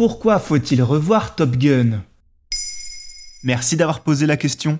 Pourquoi faut-il revoir Top Gun? Merci d'avoir posé la question.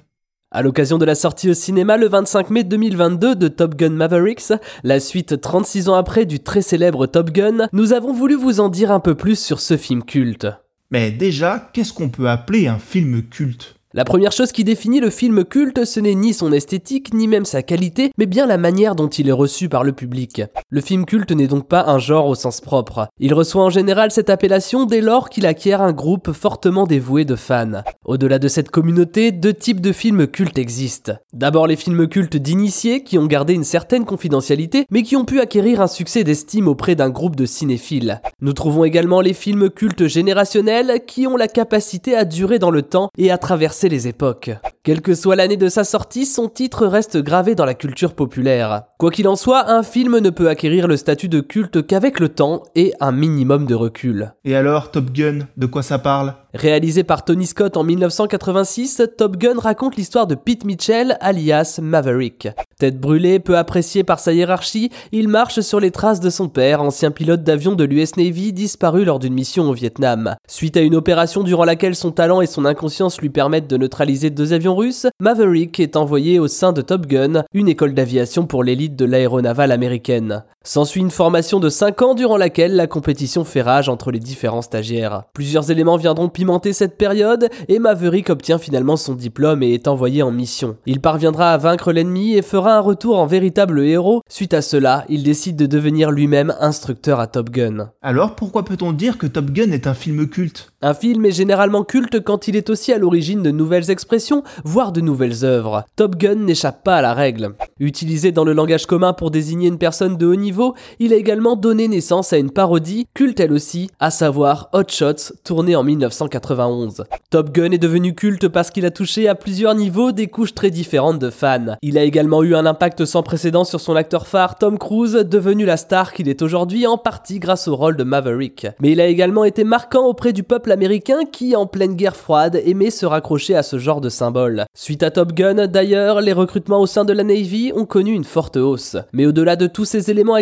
À l'occasion de la sortie au cinéma le 25 mai 2022 de Top Gun Mavericks, la suite 36 ans après du très célèbre Top Gun, nous avons voulu vous en dire un peu plus sur ce film culte. Mais déjà, qu'est-ce qu'on peut appeler un film culte? La première chose qui définit le film culte, ce n'est ni son esthétique, ni même sa qualité, mais bien la manière dont il est reçu par le public. Le film culte n'est donc pas un genre au sens propre. Il reçoit en général cette appellation dès lors qu'il acquiert un groupe fortement dévoué de fans. Au-delà de cette communauté, deux types de films cultes existent. D'abord les films cultes d'initiés, qui ont gardé une certaine confidentialité, mais qui ont pu acquérir un succès d'estime auprès d'un groupe de cinéphiles. Nous trouvons également les films cultes générationnels, qui ont la capacité à durer dans le temps et à traverser les époques. Quelle que soit l'année de sa sortie, son titre reste gravé dans la culture populaire. Quoi qu'il en soit, un film ne peut acquérir le statut de culte qu'avec le temps et un minimum de recul. Et alors, Top Gun, de quoi ça parle? Réalisé par Tony Scott en 1986, Top Gun raconte l'histoire de Pete Mitchell, alias Maverick. Tête brûlée, peu apprécié par sa hiérarchie, il marche sur les traces de son père, ancien pilote d'avion de l'US Navy disparu lors d'une mission au Vietnam. Suite à une opération durant laquelle son talent et son inconscience lui permettent de neutraliser deux avions russes, Maverick est envoyé au sein de Top Gun, une école d'aviation pour l'élite de l'aéronavale américaine. S'ensuit une formation de 5 ans durant laquelle la compétition fait rage entre les différents stagiaires. Plusieurs éléments viendront pimenter cette période et Maverick obtient finalement son diplôme et est envoyé en mission. Il parviendra à vaincre l'ennemi et fera un retour en véritable héros. Suite à cela, il décide de devenir lui-même instructeur à Top Gun. Alors pourquoi peut-on dire que Top Gun est un film culte? Un film est généralement culte quand il est aussi à l'origine de nouvelles expressions, voire de nouvelles œuvres. Top Gun n'échappe pas à la règle. Utilisé dans le langage commun pour désigner une personne de haut niveau, il a également donné naissance à une parodie, culte elle aussi, à savoir Hot Shots, tournée en 1991. Top Gun est devenu culte parce qu'il a touché à plusieurs niveaux des couches très différentes de fans. Il a également eu un impact sans précédent sur son acteur phare Tom Cruise, devenu la star qu'il est aujourd'hui en partie grâce au rôle de Maverick. Mais il a également été marquant auprès du peuple américain qui, en pleine guerre froide, aimait se raccrocher à ce genre de symbole. Suite à Top Gun, d'ailleurs, les recrutements au sein de la Navy ont connu une forte hausse. Mais au-delà de tous ces éléments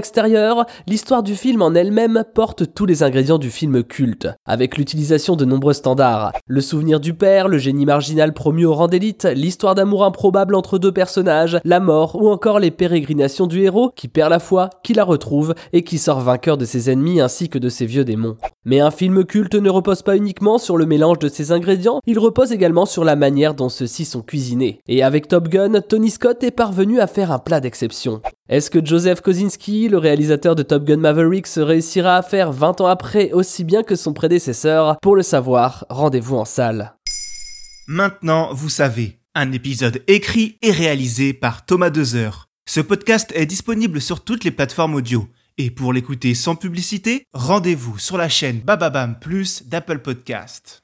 l'histoire du film en elle-même porte tous les ingrédients du film culte, avec l'utilisation de nombreux standards. Le souvenir du père, le génie marginal promu au rang d'élite, l'histoire d'amour improbable entre deux personnages, la mort ou encore les pérégrinations du héros qui perd la foi, qui la retrouve et qui sort vainqueur de ses ennemis ainsi que de ses vieux démons. Mais un film culte ne repose pas uniquement sur le mélange de ces ingrédients, il repose également sur la manière dont ceux-ci sont cuisinés. Et avec Top Gun, Tony Scott est parvenu à faire un plat d'exception. Est-ce que Joseph Kosinski, le réalisateur de Top Gun Maverick, réussira à faire 20 ans après aussi bien que son prédécesseur? Pour le savoir, rendez-vous en salle. Maintenant, vous savez, un épisode écrit et réalisé par Thomas Dezer. Ce podcast est disponible sur toutes les plateformes audio. Et pour l'écouter sans publicité, rendez-vous sur la chaîne Bababam Plus d'Apple Podcast.